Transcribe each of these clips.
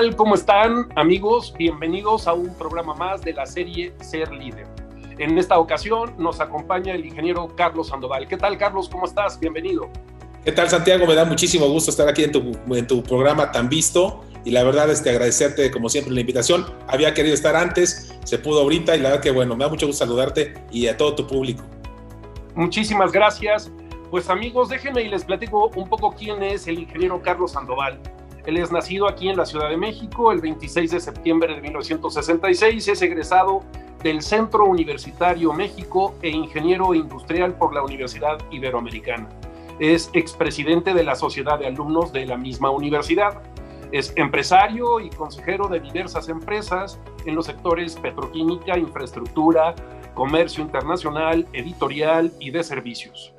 Hola, ¿qué tal? ¿Cómo están amigos? Bienvenidos a un programa más de la serie Ser Líder. En esta ocasión nos acompaña el ingeniero Carlos Sandoval. ¿Qué tal, Carlos? ¿Cómo estás? Bienvenido. ¿Qué tal, Santiago? Me da muchísimo gusto estar aquí en tu, en tu programa tan visto y la verdad es que agradecerte como siempre la invitación. Había querido estar antes, se pudo ahorita y la verdad que bueno, me da mucho gusto saludarte y a todo tu público. Muchísimas gracias. Pues amigos, déjenme y les platico un poco quién es el ingeniero Carlos Sandoval. Él es nacido aquí en la Ciudad de México el 26 de septiembre de 1966, es egresado del Centro Universitario México e ingeniero industrial por la Universidad Iberoamericana. Es expresidente de la Sociedad de Alumnos de la misma universidad. Es empresario y consejero de diversas empresas en los sectores petroquímica, infraestructura, comercio internacional, editorial y de servicios.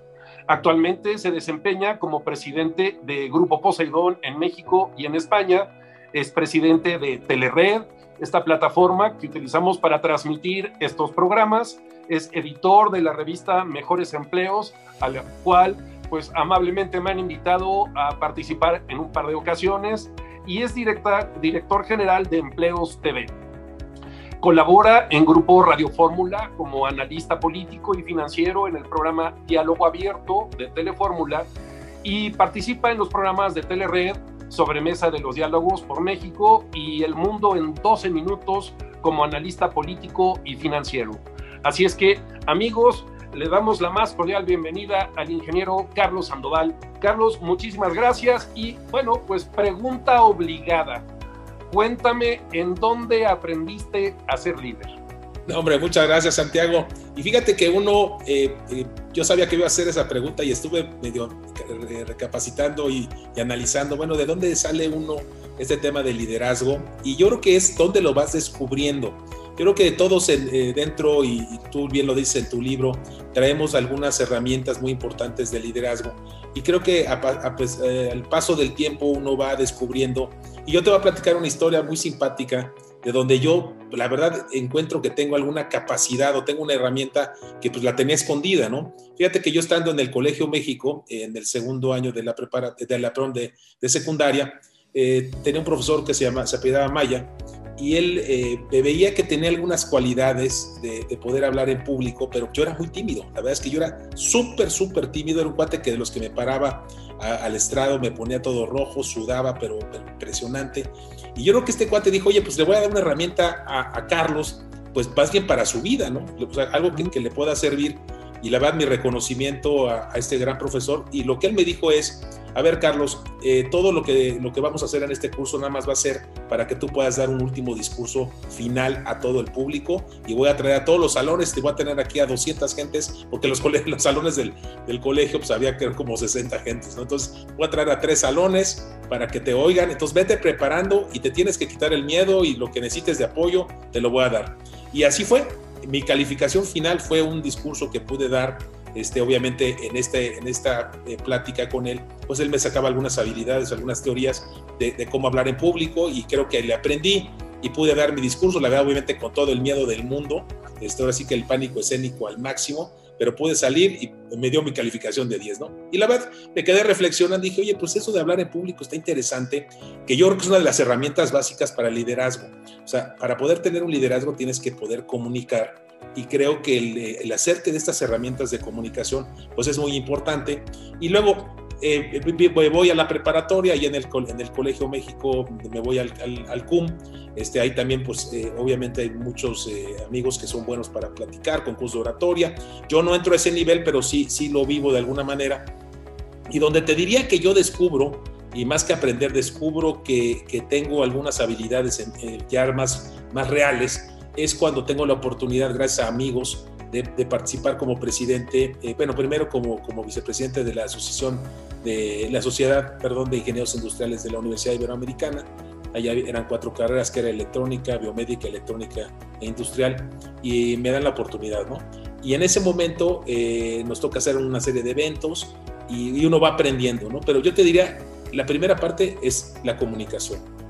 Actualmente se desempeña como presidente de Grupo Poseidón en México y en España. Es presidente de Telered, esta plataforma que utilizamos para transmitir estos programas. Es editor de la revista Mejores Empleos, a la cual pues amablemente me han invitado a participar en un par de ocasiones y es director general de Empleos TV. Colabora en Grupo Radio Fórmula como analista político y financiero en el programa Diálogo Abierto de Telefórmula y participa en los programas de Telered sobre Mesa de los Diálogos por México y El Mundo en 12 minutos como analista político y financiero. Así es que, amigos, le damos la más cordial bienvenida al ingeniero Carlos Sandoval. Carlos, muchísimas gracias y bueno, pues pregunta obligada. Cuéntame en dónde aprendiste a ser líder. Hombre, muchas gracias, Santiago. Y fíjate que uno, eh, eh, yo sabía que iba a hacer esa pregunta y estuve medio recapacitando y, analizando, bueno, ¿de dónde sale uno este tema de liderazgo? Y yo creo que es dónde lo vas descubriendo. Yo creo que todos eh, dentro, y, tú bien lo dices en tu libro, traemos algunas herramientas muy importantes de liderazgo. Y creo que pues, al paso del tiempo uno va descubriendo y yo te voy a platicar una historia muy simpática de donde yo, la verdad, encuentro que tengo alguna capacidad o tengo una herramienta que pues la tenía escondida, ¿no? Fíjate que yo estando en el Colegio México, en el segundo año de la, prepara, de, la de, de secundaria, eh, tenía un profesor que se, llama, se apellidaba Maya y él eh, veía que tenía algunas cualidades de, de, poder hablar en público, pero yo era muy tímido. La verdad es que yo era súper, súper tímido. Era un cuate que de los que me paraba al estrado me ponía todo rojo, sudaba, pero, impresionante. Y yo creo que este cuate dijo, oye, pues le voy a dar una herramienta a, Carlos, pues más bien para su vida, ¿no? algo que, que, le pueda servir. Y la verdad, mi reconocimiento a, este gran profesor. Y lo que él me dijo es, a ver, Carlos, eh, todo lo que, lo que vamos a hacer en este curso nada más va a ser para que tú puedas dar un último discurso final a todo el público y voy a traer a todos los salones, te voy a tener aquí a 200 gentes, porque los, los salones del, del, colegio pues había que como 60 gentes, ¿no? Entonces voy a traer a tres salones para que te oigan, entonces vete preparando y te tienes que quitar el miedo y lo que necesites de apoyo, te lo voy a dar. Y así fue, mi calificación final fue un discurso que pude dar este, obviamente en, este, en esta eh, plática con él, pues él me sacaba algunas habilidades, algunas teorías de, cómo hablar en público y creo que le aprendí y pude dar mi discurso, la verdad obviamente con todo el miedo del mundo, este, ahora sí que el pánico escénico al máximo, pero pude salir y me dio mi calificación de 10, ¿no? Y la verdad, me quedé reflexionando, dije, oye, pues eso de hablar en público está interesante, que yo creo que es una de las herramientas básicas para el liderazgo. O sea, para poder tener un liderazgo tienes que poder comunicar y creo que el, el acerque de estas herramientas de comunicación pues es muy importante. Y luego eh, voy a la preparatoria y en el, en el Colegio México me voy al, al, CUM. Este, ahí también, pues, eh, obviamente hay muchos eh, amigos que son buenos para platicar, con curso de oratoria. Yo no entro a ese nivel, pero sí, sí lo vivo de alguna manera. Y donde te diría que yo descubro, y más que aprender, descubro que, que tengo algunas habilidades en, ya más, más reales, es cuando tengo la oportunidad, gracias a amigos, de, participar como presidente, eh, bueno, primero como, como vicepresidente de la Asociación de la Sociedad, perdón, de Ingenieros Industriales de la Universidad Iberoamericana. Allá eran cuatro carreras, que era electrónica, biomédica, electrónica e industrial, y me dan la oportunidad, ¿no? Y en ese momento eh, nos toca hacer una serie de eventos y, y uno va aprendiendo, ¿no? Pero yo te diría, la primera parte es la comunicación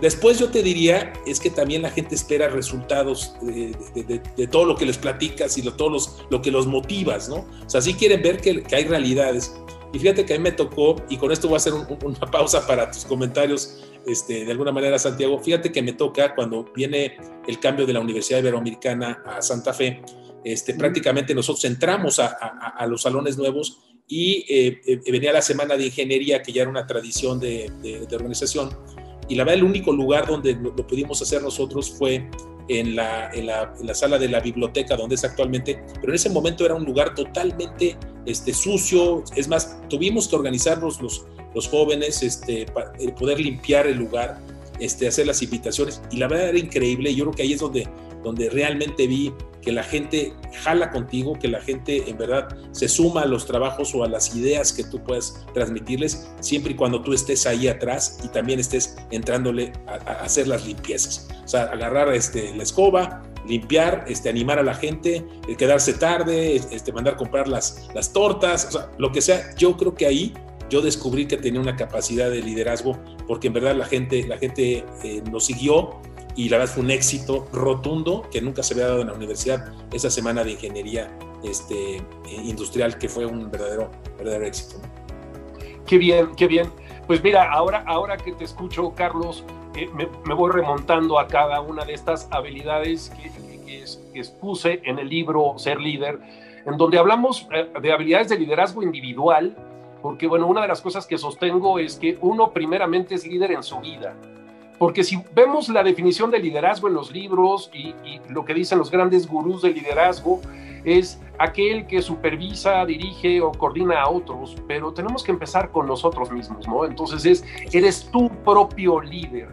Después yo te diría, es que también la gente espera resultados de, todo lo que les platicas y lo, todo lo que los motivas, ¿no? O sea, sí quieren ver que, hay realidades. Y fíjate que a mí me tocó, y con esto voy a hacer una pausa para tus comentarios, este, de alguna manera, Santiago, fíjate que me toca cuando viene el cambio de la Universidad Iberoamericana a Santa Fe, este, prácticamente nosotros entramos a, a, los salones nuevos y eh, eh, venía la semana de ingeniería, que ya era una tradición de, de, organización, y la verdad el único lugar donde lo, pudimos hacer nosotros fue en la, en la, en la, sala de la biblioteca donde es actualmente, pero en ese momento era un lugar totalmente este, sucio, es más, tuvimos que organizarnos los, los jóvenes, este, para poder limpiar el lugar, este, hacer las invitaciones, y la verdad era increíble, yo creo que ahí es donde, donde realmente vi que la gente jala contigo, que la gente en verdad se suma a los trabajos o a las ideas que tú puedas transmitirles, siempre y cuando tú estés ahí atrás y también estés entrándole a, hacer las limpiezas. O sea, agarrar este, la escoba, limpiar, este, animar a la gente, eh, quedarse tarde, este, mandar comprar las, las tortas, o sea, lo que sea. Yo creo que ahí yo descubrí que tenía una capacidad de liderazgo porque en verdad la gente, la gente eh, nos siguió y la verdad fue un éxito rotundo que nunca se había dado en la universidad esa semana de ingeniería este, industrial que fue un verdadero, verdadero éxito. Qué bien, qué bien. Pues mira, ahora, ahora que te escucho, Carlos, eh, me, voy remontando a cada una de estas habilidades que, que, expuse en el libro Ser Líder, en donde hablamos eh, de habilidades de liderazgo individual, porque bueno, una de las cosas que sostengo es que uno primeramente es líder en su vida porque si vemos la definición de liderazgo en los libros y, lo que dicen los grandes gurús del liderazgo, es aquel que supervisa, dirige o coordina a otros, pero tenemos que empezar con nosotros mismos, ¿no? Entonces es, eres tu propio líder.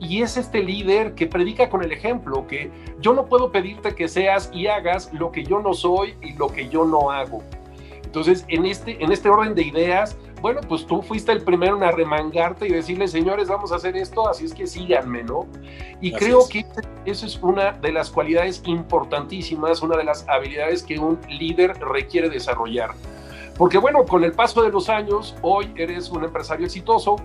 Y es este líder que predica con el ejemplo, que yo no puedo pedirte que seas y hagas lo que yo no soy y lo que yo no hago. Entonces, en este, en este orden de ideas, bueno, pues tú fuiste el primero en arremangarte y decirle, señores, vamos a hacer esto, así es que síganme, ¿no? Y creo que esa es una de las cualidades importantísimas, una de las habilidades que un líder requiere desarrollar. Porque bueno, con el paso de los años, hoy eres un empresario exitoso,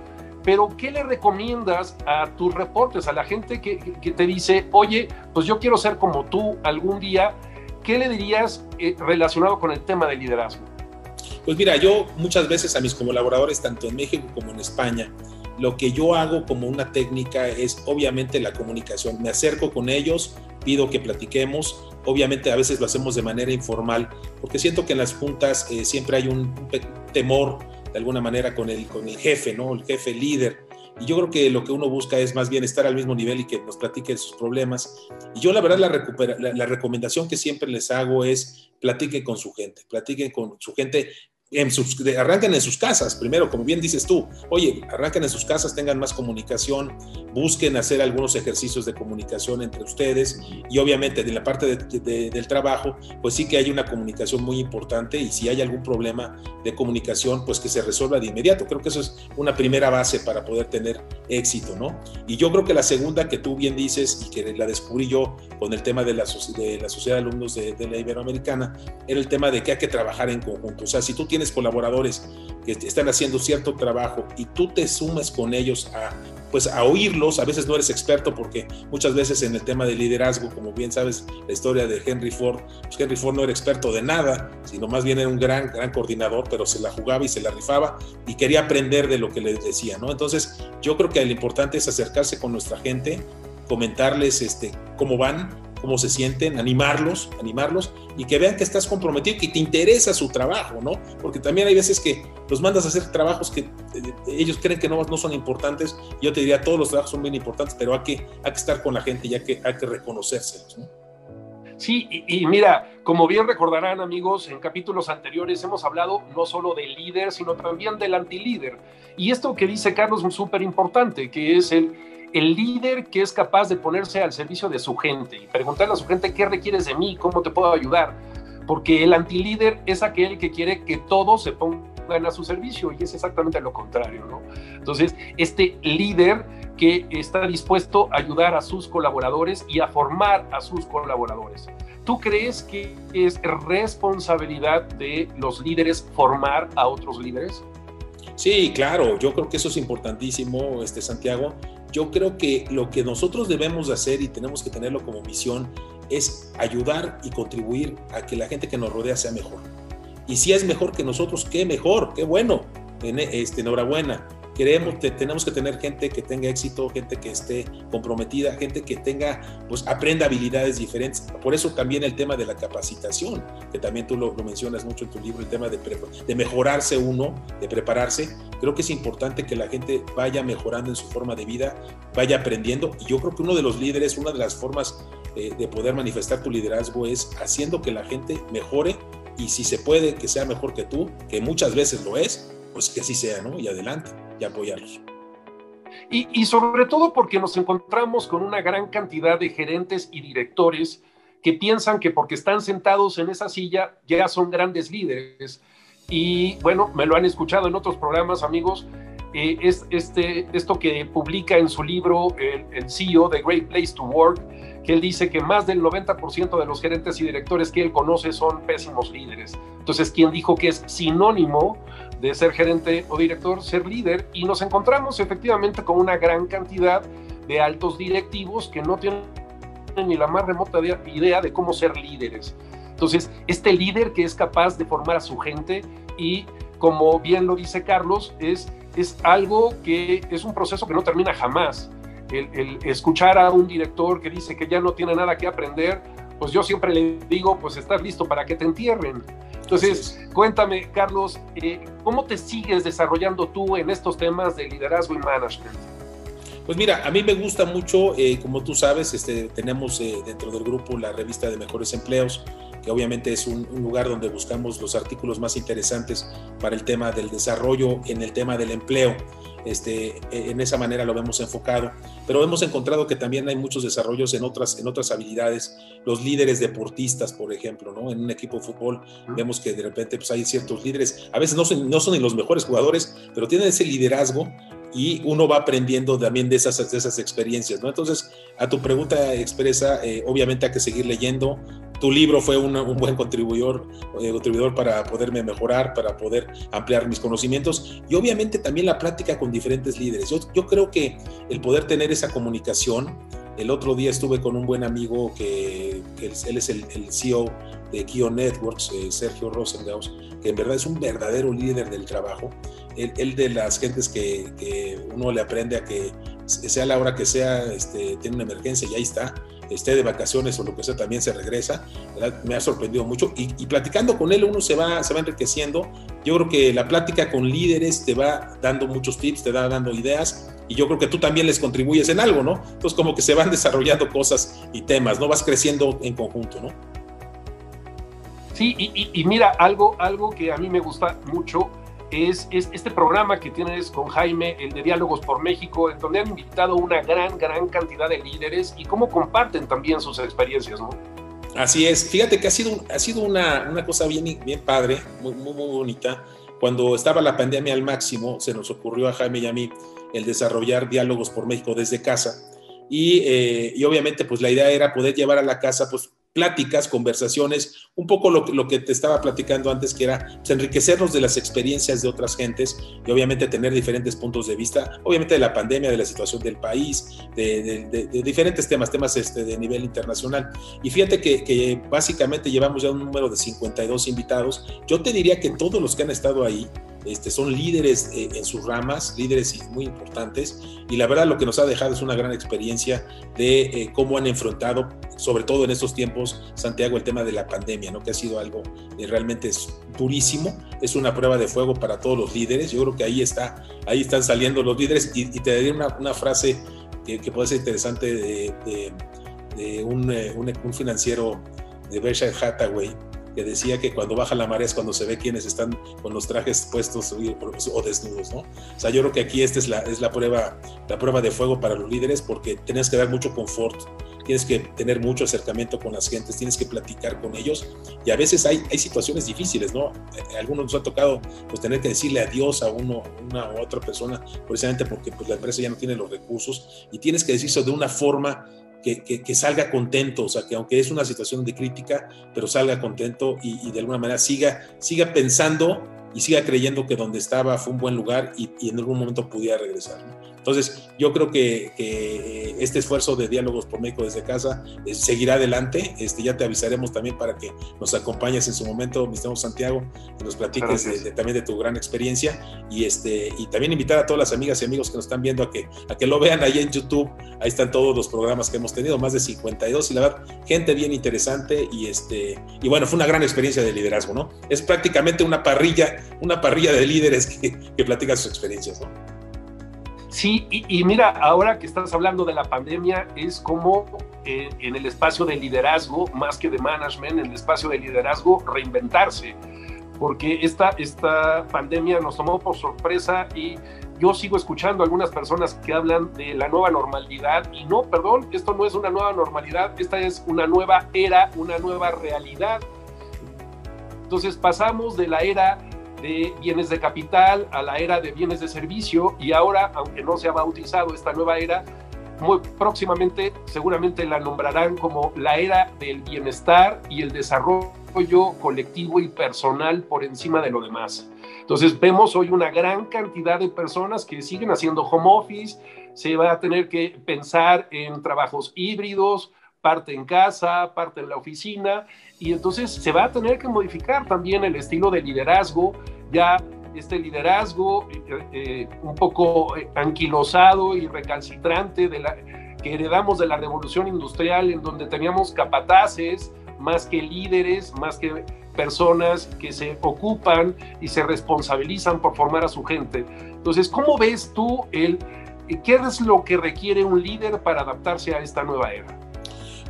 pero ¿qué le recomiendas a tus reportes, a la gente que, que te dice, oye, pues yo quiero ser como tú algún día? ¿Qué le dirías eh, relacionado con el tema del liderazgo? Pues mira, yo muchas veces a mis colaboradores, tanto en México como en España, lo que yo hago como una técnica es obviamente la comunicación. Me acerco con ellos, pido que platiquemos. Obviamente a veces lo hacemos de manera informal, porque siento que en las juntas eh, siempre hay un, temor de alguna manera con el, con el jefe, ¿no? El jefe líder. Y yo creo que lo que uno busca es más bien estar al mismo nivel y que nos platiquen sus problemas. Y yo la verdad la, la, recomendación que siempre les hago es platiquen con su gente, platiquen con su gente en sus, arranquen en sus casas, primero, como bien dices tú, oye, arranquen en sus casas, tengan más comunicación, busquen hacer algunos ejercicios de comunicación entre ustedes y obviamente de la parte del trabajo, pues sí que hay una comunicación muy importante y si hay algún problema de comunicación, pues que se resuelva de inmediato. Creo que eso es una primera base para poder tener éxito, ¿no? Y yo creo que la segunda que tú bien dices y que la descubrí yo con el tema de la, de la Sociedad de Alumnos de, de la Iberoamericana, era el tema de que hay que trabajar en conjunto. O sea, si tú tienes colaboradores que están haciendo cierto trabajo y tú te sumas con ellos a pues a oírlos, a veces no eres experto porque muchas veces en el tema de liderazgo, como bien sabes la historia de Henry Ford, pues Henry Ford no era experto de nada, sino más bien era un gran, gran coordinador, pero se la jugaba y se la rifaba y quería aprender de lo que les decía, ¿no? Entonces yo creo que lo importante es acercarse con nuestra gente, comentarles este, cómo van, cómo se sienten, animarlos, animarlos y que vean que estás comprometido, que te interesa su trabajo, ¿no? Porque también hay veces que los mandas a hacer trabajos que eh, ellos creen que no, no son importantes. Yo te diría, todos los trabajos son bien importantes, pero hay que, hay que estar con la gente y hay que, hay que reconocérselos, ¿no? Sí, y, mira, como bien recordarán amigos, en capítulos anteriores hemos hablado no solo del líder, sino también del antilíder. Y esto que dice Carlos es súper importante, que es el, el líder que es capaz de ponerse al servicio de su gente y preguntarle a su gente qué requieres de mí, cómo te puedo ayudar. Porque el antilíder es aquel que quiere que todos se pongan a su servicio y es exactamente lo contrario, ¿no? Entonces, este líder que está dispuesto a ayudar a sus colaboradores y a formar a sus colaboradores. ¿Tú crees que es responsabilidad de los líderes formar a otros líderes? Sí, claro, yo creo que eso es importantísimo, este Santiago, yo creo que lo que nosotros debemos de hacer y tenemos que tenerlo como misión es ayudar y contribuir a que la gente que nos rodea sea mejor. Y si es mejor que nosotros, qué mejor, qué bueno. Este, enhorabuena. Queremos, tenemos que tener gente que tenga éxito, gente que esté comprometida, gente que tenga, pues aprenda habilidades diferentes. Por eso también el tema de la capacitación, que también tú lo, mencionas mucho en tu libro, el tema de, de mejorarse uno, de prepararse. Creo que es importante que la gente vaya mejorando en su forma de vida, vaya aprendiendo. Y yo creo que uno de los líderes, una de las formas eh, de poder manifestar tu liderazgo es haciendo que la gente mejore y si se puede que sea mejor que tú, que muchas veces lo es, pues que así sea, ¿no? Y adelante y apoyarlos. Y, sobre todo porque nos encontramos con una gran cantidad de gerentes y directores que piensan que porque están sentados en esa silla ya son grandes líderes. Y bueno, me lo han escuchado en otros programas, amigos. Eh, es este, esto que publica en su libro el, el CEO de Great Place to Work, que él dice que más del 90% de los gerentes y directores que él conoce son pésimos líderes. Entonces, ¿quién dijo que es sinónimo de ser gerente o director, ser líder, y nos encontramos efectivamente con una gran cantidad de altos directivos que no tienen ni la más remota idea de cómo ser líderes. Entonces, este líder que es capaz de formar a su gente y, como bien lo dice Carlos, es, es algo que es un proceso que no termina jamás. El, el escuchar a un director que dice que ya no tiene nada que aprender, pues yo siempre le digo, pues estás listo para que te entierren. Entonces, cuéntame, Carlos, eh, ¿cómo te sigues desarrollando tú en estos temas de liderazgo y management? Pues mira, a mí me gusta mucho, eh, como tú sabes, este, tenemos eh, dentro del grupo la revista de mejores empleos, que obviamente es un, lugar donde buscamos los artículos más interesantes para el tema del desarrollo en el tema del empleo. Este, e, en esa manera lo vemos enfocado, pero hemos encontrado que también hay muchos desarrollos en otras, en otras habilidades, los líderes deportistas, por ejemplo, ¿no? en un equipo de fútbol vemos que de repente pues, hay ciertos líderes, a veces no son, no son ni los mejores jugadores, pero tienen ese liderazgo y uno va aprendiendo también de esas, de esas experiencias, ¿no? Entonces, a tu pregunta expresa, eh, obviamente hay que seguir leyendo. Tu libro fue un buen contribuidor, eh, para poderme mejorar, para poder ampliar mis conocimientos y obviamente también la práctica con diferentes líderes. Yo, yo creo que el poder tener esa comunicación, el otro día estuve con un buen amigo que, él es el, el, CEO de Kio Networks, eh, Sergio Rosengaus, que en verdad es un verdadero líder del trabajo él, de las gentes que, uno le aprende a que sea la hora que sea, este, tiene una emergencia y ahí está, esté de vacaciones o lo que sea, también se regresa. Me ha sorprendido mucho. Y, platicando con él uno se va, se va enriqueciendo. Yo creo que la plática con líderes te va dando muchos tips, te va dando ideas. Y yo creo que tú también les contribuyes en algo, ¿no? Entonces como que se van desarrollando cosas y temas, ¿no? Vas creciendo en conjunto, ¿no? Sí, y, y mira, algo, algo que a mí me gusta mucho es, este programa que tienes con Jaime, el de Diálogos por México, en donde han invitado una gran, gran cantidad de líderes y cómo comparten también sus experiencias, ¿no? Así es, fíjate que ha sido, ha sido una, una cosa bien, bien padre, muy, muy, muy bonita. Cuando estaba la pandemia al máximo, se nos ocurrió a Jaime y a mí el desarrollar Diálogos por México desde casa. Y, eh, y, obviamente pues la idea era poder llevar a la casa pues pláticas, conversaciones, un poco lo, lo, que te estaba platicando antes, que era pues, enriquecernos de las experiencias de otras gentes y obviamente tener diferentes puntos de vista, obviamente de la pandemia, de la situación del país, de, diferentes temas, temas este, de nivel internacional. Y fíjate que, que, básicamente llevamos ya un número de 52 invitados. Yo te diría que todos los que han estado ahí, este, son líderes eh, en sus ramas, líderes muy importantes, y la verdad lo que nos ha dejado es una gran experiencia de eh, cómo han enfrentado, sobre todo en estos tiempos, Santiago, el tema de la pandemia, ¿no? que ha sido algo eh, realmente durísimo, es una prueba de fuego para todos los líderes, yo creo que ahí, está, ahí están saliendo los líderes, y, te daría una, frase que, puede ser interesante de, un, un, un financiero de Berkshire Hathaway, que decía que cuando baja la marea es cuando se ve quienes están con los trajes puestos o desnudos, ¿no? O sea, yo creo que aquí esta es la, es la, prueba, la prueba de fuego para los líderes porque tienes que dar mucho confort, tienes que tener mucho acercamiento con las gentes, tienes que platicar con ellos y a veces hay, hay situaciones difíciles, ¿no? Eh, algunos nos ha tocado pues tener que decirle adiós a uno, una u otra persona precisamente porque pues, la empresa ya no tiene los recursos y tienes que decirlo de una forma que, salga contento, o sea, que aunque es una situación de crítica, pero salga contento y, de alguna manera siga, siga pensando y siga creyendo que donde estaba fue un buen lugar y, en algún momento pudiera regresar. Entonces, yo creo que, que este esfuerzo de diálogos por México desde casa eh, seguirá adelante. Este, ya te avisaremos también para que nos acompañes en su momento, mi estimado Santiago, que nos platiques de, también de tu gran experiencia y, este, y también invitar a todas las amigas y amigos que nos están viendo a que, a que lo vean ahí en YouTube. Ahí están todos los programas que hemos tenido, más de 52 y la verdad, gente bien interesante y, este, y bueno, fue una gran experiencia de liderazgo, ¿no? Es prácticamente una parrilla, una parrilla de líderes que, que platican sus experiencias, ¿no? Sí, y, mira, ahora que estás hablando de la pandemia, es como eh, en el espacio de liderazgo, más que de management, en el espacio de liderazgo, reinventarse, porque esta, esta pandemia nos tomó por sorpresa y yo sigo escuchando algunas personas que hablan de la nueva normalidad y no, perdón, esto no es una nueva normalidad, esta es una nueva era, una nueva realidad. Entonces pasamos de la era de bienes de capital a la era de bienes de servicio y ahora, aunque no se ha bautizado esta nueva era, muy próximamente seguramente la nombrarán como la era del bienestar y el desarrollo colectivo y personal por encima de lo demás. Entonces vemos hoy una gran cantidad de personas que siguen haciendo home office, se va a tener que pensar en trabajos híbridos, parte en casa, parte en la oficina, y entonces se va a tener que modificar también el estilo de liderazgo, ya este liderazgo eh, eh, un poco eh, anquilosado y recalcitrante de la, que heredamos de la revolución industrial, en donde teníamos capataces más que líderes, más que personas que se ocupan y se responsabilizan por formar a su gente. Entonces, ¿cómo ves tú el, qué es lo que requiere un líder para adaptarse a esta nueva era?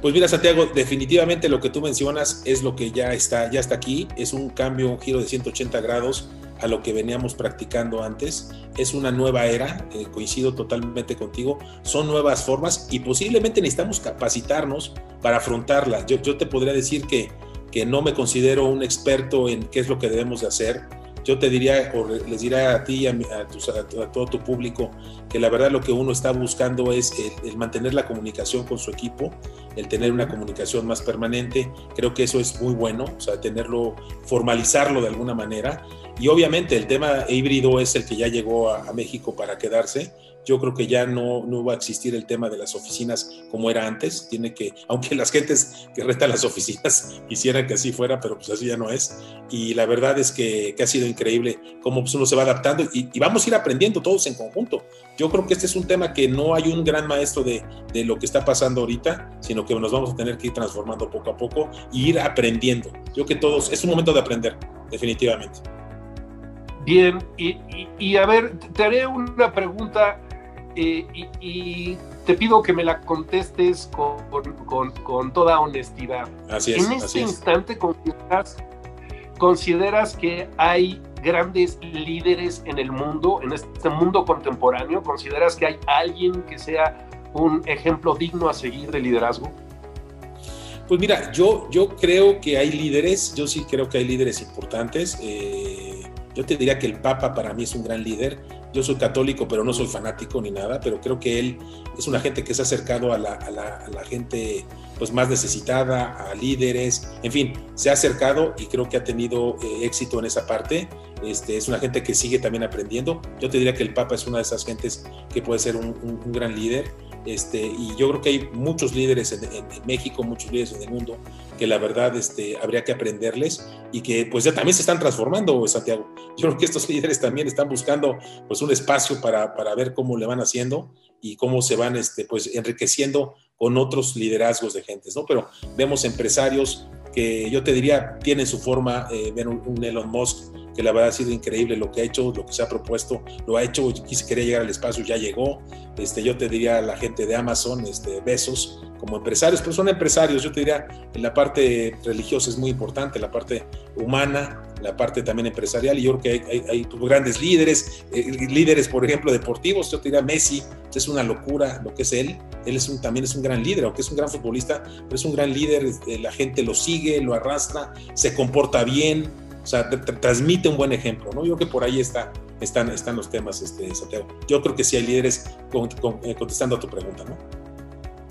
Pues mira, Santiago, definitivamente lo que tú mencionas es lo que ya está, ya está aquí, es un cambio, un giro de 180 grados a lo que veníamos practicando antes. Es una nueva era, eh, coincido totalmente contigo, son nuevas formas y posiblemente necesitamos capacitarnos para afrontarlas. Yo, yo te podría decir que, que no me considero un experto en qué es lo que debemos de hacer, yo te diría, o les diría a ti y a, todo tu público, que la verdad lo que uno está buscando es el, mantener la comunicación con su equipo, el tener una comunicación más permanente. Creo que eso es muy bueno, o sea, tenerlo, formalizarlo de alguna manera. Y obviamente el tema híbrido es el que ya llegó a México para quedarse yo creo que ya no, no va a existir el tema de las oficinas como era antes. Tiene que, aunque las gentes que rentan las oficinas quisieran que así fuera, pero pues así ya no es. Y la verdad es que, ha sido increíble cómo pues, uno se va adaptando y, vamos a ir aprendiendo todos en conjunto. Yo creo que este es un tema que no hay un gran maestro de, de lo que está pasando ahorita, sino que nos vamos a tener que ir transformando poco a poco y ir aprendiendo. Yo que todos, es un momento de aprender, definitivamente. Bien, y, y, a ver, te haré una pregunta eh, y, te pido que me la contestes con, con, toda honestidad. Así es. En este instante, consideras, ¿consideras que hay grandes líderes en el mundo, en este mundo contemporáneo? ¿Consideras que hay alguien que sea un ejemplo digno a seguir de liderazgo? Pues mira, yo, yo creo que hay líderes, yo sí creo que hay líderes importantes. Eh, yo te diría que el Papa para mí es un gran líder. Yo soy católico, pero no soy fanático ni nada, pero creo que él es una gente que se ha acercado a la, gente pues, más necesitada, a líderes, en fin, se ha acercado y creo que ha tenido eh, éxito en esa parte. Este, es una gente que sigue también aprendiendo. Yo te diría que el Papa es una de esas gentes que puede ser un gran líder. Este, y yo creo que hay muchos líderes en, México, muchos líderes en el mundo, que la verdad este, habría que aprenderles y que pues ya también se están transformando, Santiago. Yo creo que estos líderes también están buscando pues un espacio para, para ver cómo le van haciendo y cómo se van este, pues enriqueciendo con otros liderazgos de gentes, ¿no? Pero vemos empresarios que yo te diría tienen su forma, eh, ver un Elon Musk que la verdad ha sido increíble lo que ha hecho, lo que se ha propuesto, lo ha hecho, quise quería llegar al espacio, ya llegó. Este, yo te diría a la gente de Amazon, este, besos como empresarios, pero son empresarios, yo te diría, en la parte religiosa es muy importante, la parte humana, la parte también empresarial, y yo creo que hay, hay, grandes líderes, eh, líderes, por ejemplo, deportivos, yo te diría Messi, es una locura lo que es él, él es un, también es un gran líder, aunque es un gran futbolista, pero es un gran líder, eh, la gente lo sigue, lo arrastra, se comporta bien, o sea, transmite un buen ejemplo, ¿no? Yo creo que por ahí está, están, están los temas, este, Santiago. Yo creo que sí hay líderes eh, contestando a tu pregunta, ¿no?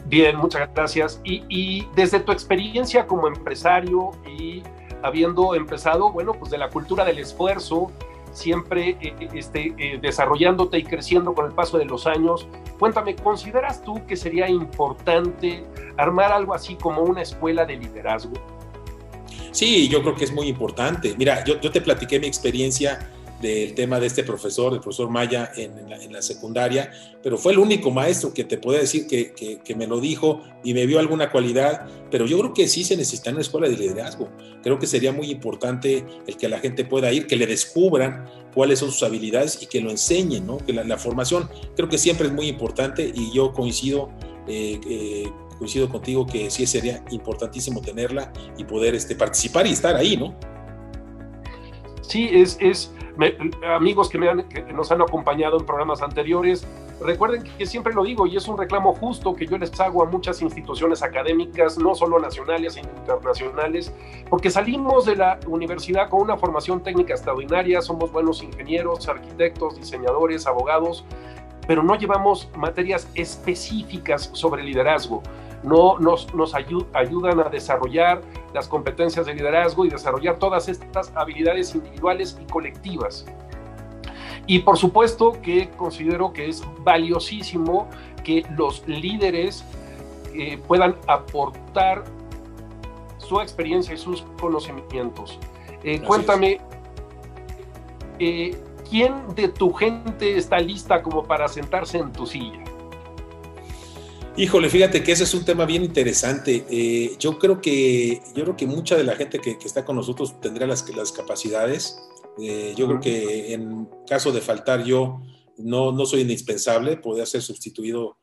Bien, muchas gracias. Y, desde tu experiencia como empresario y habiendo empezado, bueno, pues de la cultura del esfuerzo siempre eh, este, eh, desarrollándote y creciendo con el paso de los años. Cuéntame, ¿consideras tú que sería importante armar algo así como una escuela de liderazgo? Sí, yo creo que es muy importante. Mira, yo, te platiqué mi experiencia del tema de este profesor, el profesor Maya en, la, secundaria, pero fue el único maestro que te puede decir que, que, me lo dijo y me vio alguna cualidad, pero yo creo que sí se necesita una escuela de liderazgo. Creo que sería muy importante el que la gente pueda ir, que le descubran cuáles son sus habilidades y que lo enseñen, ¿no? Que la, formación creo que siempre es muy importante y yo coincido eh, eh, coincido contigo que sí sería importantísimo tenerla y poder este, participar y estar ahí, ¿no? Sí, es, es amigos que, me han, que nos han acompañado en programas anteriores, recuerden que siempre lo digo y es un reclamo justo que yo les hago a muchas instituciones académicas, no solo nacionales, sino internacionales, porque salimos de la universidad con una formación técnica extraordinaria, somos buenos ingenieros, arquitectos, diseñadores, abogados, pero no llevamos materias específicas sobre liderazgo no nos, nos ayudan a desarrollar las competencias de liderazgo y desarrollar todas estas habilidades individuales y colectivas. Y por supuesto que considero que es valiosísimo que los líderes eh, puedan aportar su experiencia y sus conocimientos. Eh, cuéntame, eh, ¿quién de tu gente está lista como para sentarse en tu silla? Híjole, fíjate que ese es un tema bien interesante. Eh, yo creo que yo creo que mucha de la gente que, está con nosotros tendrá las, las capacidades. Eh, yo creo que en caso de faltar yo no, no soy indispensable, podría ser sustituido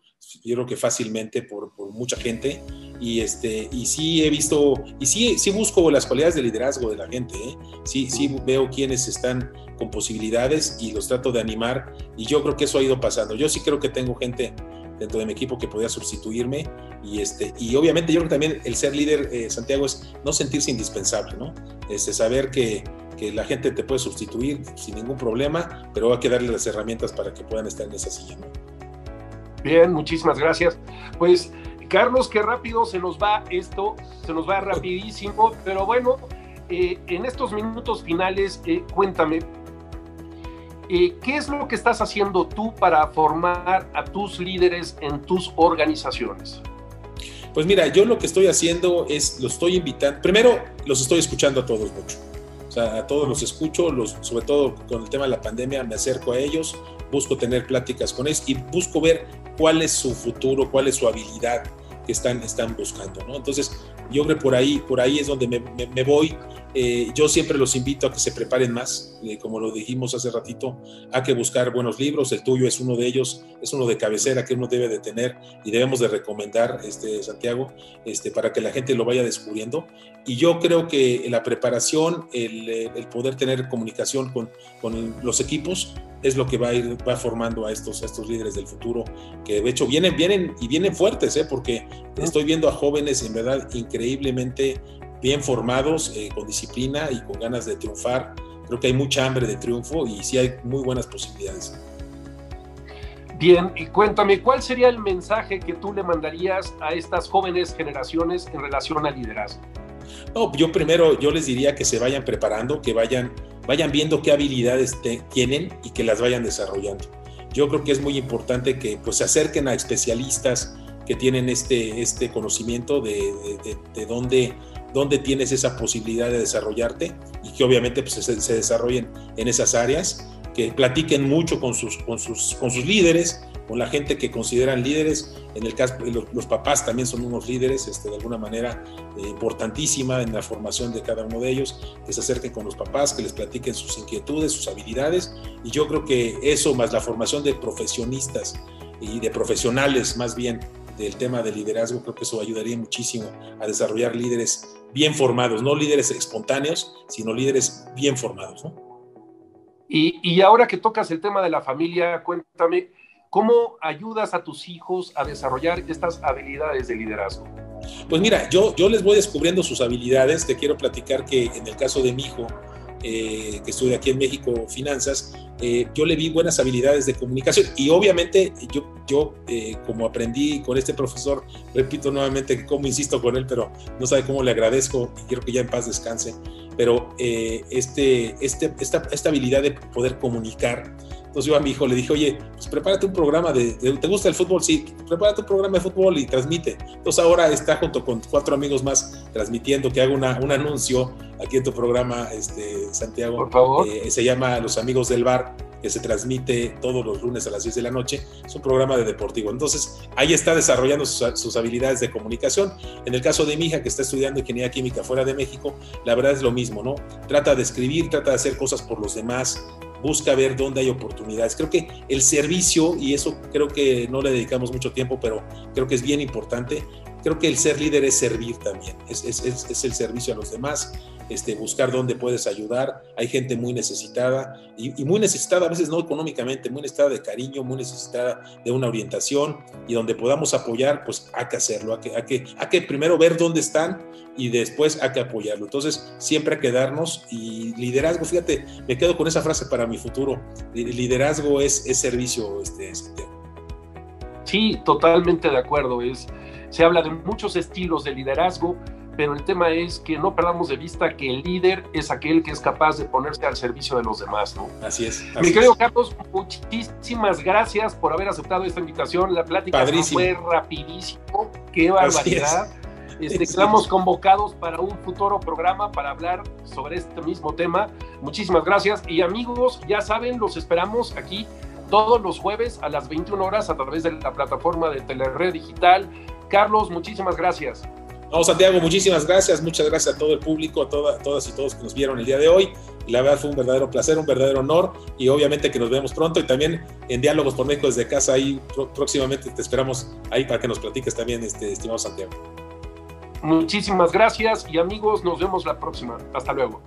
yo creo que fácilmente por, por, mucha gente y este y sí he visto y sí sí busco las cualidades de liderazgo de la gente ¿eh? sí sí veo quienes están con posibilidades y los trato de animar y yo creo que eso ha ido pasando yo sí creo que tengo gente dentro de mi equipo que podía sustituirme. Y, este, y obviamente yo creo que también el ser líder, eh, Santiago, es no sentirse indispensable, ¿no? Este, saber que, que, la gente te puede sustituir sin ningún problema, pero hay que darle las herramientas para que puedan estar en esa silla, ¿no? Bien, muchísimas gracias. Pues, Carlos, qué rápido se nos va esto, se nos va rapidísimo, pero bueno, eh, en estos minutos finales, eh, cuéntame, eh, ¿qué es lo que estás haciendo tú para formar a tus líderes en tus organizaciones? Pues mira, yo lo que estoy haciendo es, los estoy invitando, primero los estoy escuchando a todos mucho, o sea, a todos los escucho, los, sobre todo con el tema de la pandemia me acerco a ellos, busco tener pláticas con ellos y busco ver cuál es su futuro, cuál es su habilidad que están, están buscando, ¿no? Entonces, yo creo que por ahí, por ahí es donde me, me voy eh, yo siempre los invito a que se preparen más, eh, como lo dijimos hace ratito, hay que buscar buenos libros, el tuyo es uno de ellos, es uno de cabecera que uno debe de tener y debemos de recomendar, este, Santiago, este, para que la gente lo vaya descubriendo. Y yo creo que la preparación, el, el poder tener comunicación con, con, los equipos es lo que va a ir va formando a estos, a estos líderes del futuro, que de hecho vienen, vienen y vienen fuertes, ¿eh? porque estoy viendo a jóvenes en verdad increíblemente bien formados, eh, con disciplina y con ganas de triunfar. Creo que hay mucha hambre de triunfo y sí hay muy buenas posibilidades. Bien, y cuéntame, ¿cuál sería el mensaje que tú le mandarías a estas jóvenes generaciones en relación al liderazgo? No, yo primero yo les diría que se vayan preparando, que vayan, vayan viendo qué habilidades tienen y que las vayan desarrollando. Yo creo que es muy importante que pues, se acerquen a especialistas que tienen este, este conocimiento de, de, de dónde dónde tienes esa posibilidad de desarrollarte y que obviamente pues, se, desarrollen en esas áreas, que platiquen mucho con sus, líderes, con la gente que consideran líderes. En el caso, los, los papás también son unos líderes, este, de alguna manera eh, importantísima en la formación de cada uno de ellos, que se acerquen con los papás, que les platiquen sus inquietudes, sus habilidades. Y yo creo que eso, más la formación de profesionistas y de profesionales más bien del tema de liderazgo, creo que eso ayudaría muchísimo a desarrollar líderes bien formados, no líderes espontáneos, sino líderes bien formados. Y, y, ahora que tocas el tema de la familia, cuéntame, ¿cómo ayudas a tus hijos a desarrollar estas habilidades de liderazgo? Pues mira, yo, yo les voy descubriendo sus habilidades. Te quiero platicar que en el caso de mi hijo, eh, que estudia aquí en México finanzas, eh, yo le vi buenas habilidades de comunicación. Y obviamente yo, yo eh, como aprendí con este profesor, repito nuevamente que como insisto con él, pero no sabe cómo le agradezco y quiero que ya en paz descanse, pero eh, este, este, esta, esta habilidad de poder comunicar, entonces yo a mi hijo le dije, oye, pues prepárate un programa de, ¿te gusta el fútbol? Sí, prepárate un programa de fútbol y transmite. Entonces ahora está junto con cuatro amigos más transmitiendo que haga una, un anuncio aquí en tu programa, este, Santiago. Por favor. Eh, se llama Los Amigos del Bar que se transmite todos los lunes a las 10 de la noche. Es un programa de deportivo. Entonces, ahí está desarrollando sus, habilidades de comunicación. En el caso de mi que está estudiando ingeniería química fuera de México, la verdad es lo mismo, ¿no? Trata de escribir, trata de hacer cosas por los demás, busca ver dónde hay oportunidades. Creo que el servicio, y eso creo que no le dedicamos mucho tiempo, pero creo que es bien importante, creo que el ser líder es servir también, es, es, es, el servicio a los demás, este, buscar dónde puedes ayudar. Hay gente muy necesitada y, muy necesitada, a veces no económicamente, muy necesitada de cariño, muy necesitada de una orientación y donde podamos apoyar, pues hay que hacerlo, hay que, hay que, primero ver dónde están y después hay que apoyarlo. Entonces, siempre hay que darnos y liderazgo, fíjate, me quedo con esa frase para mi futuro. Liderazgo es, es servicio, este. Sí, totalmente de acuerdo. Es, se habla de muchos estilos de liderazgo, pero el tema es que no perdamos de vista que el líder es aquel que es capaz de ponerse al servicio de los demás, ¿no? Así es. Así Mi querido es. Carlos, muchísimas gracias por haber aceptado esta invitación. La plática fue rapidísimo. Qué barbaridad. Este, quedamos convocados para un futuro programa para hablar sobre este mismo tema. Muchísimas gracias. Y amigos, ya saben, los esperamos aquí todos los jueves a las 21 horas a través de la plataforma de Telered Digital. Carlos, muchísimas gracias. No, Santiago, muchísimas gracias. Muchas gracias a todo el público, a toda, todas y todos que nos vieron el día de hoy. La verdad fue un verdadero placer, un verdadero honor. Y obviamente que nos vemos pronto. Y también en Diálogos por México desde casa, ahí próximamente te esperamos ahí para que nos platiques también, este, estimado Santiago. Muchísimas gracias y amigos, nos vemos la próxima. Hasta luego.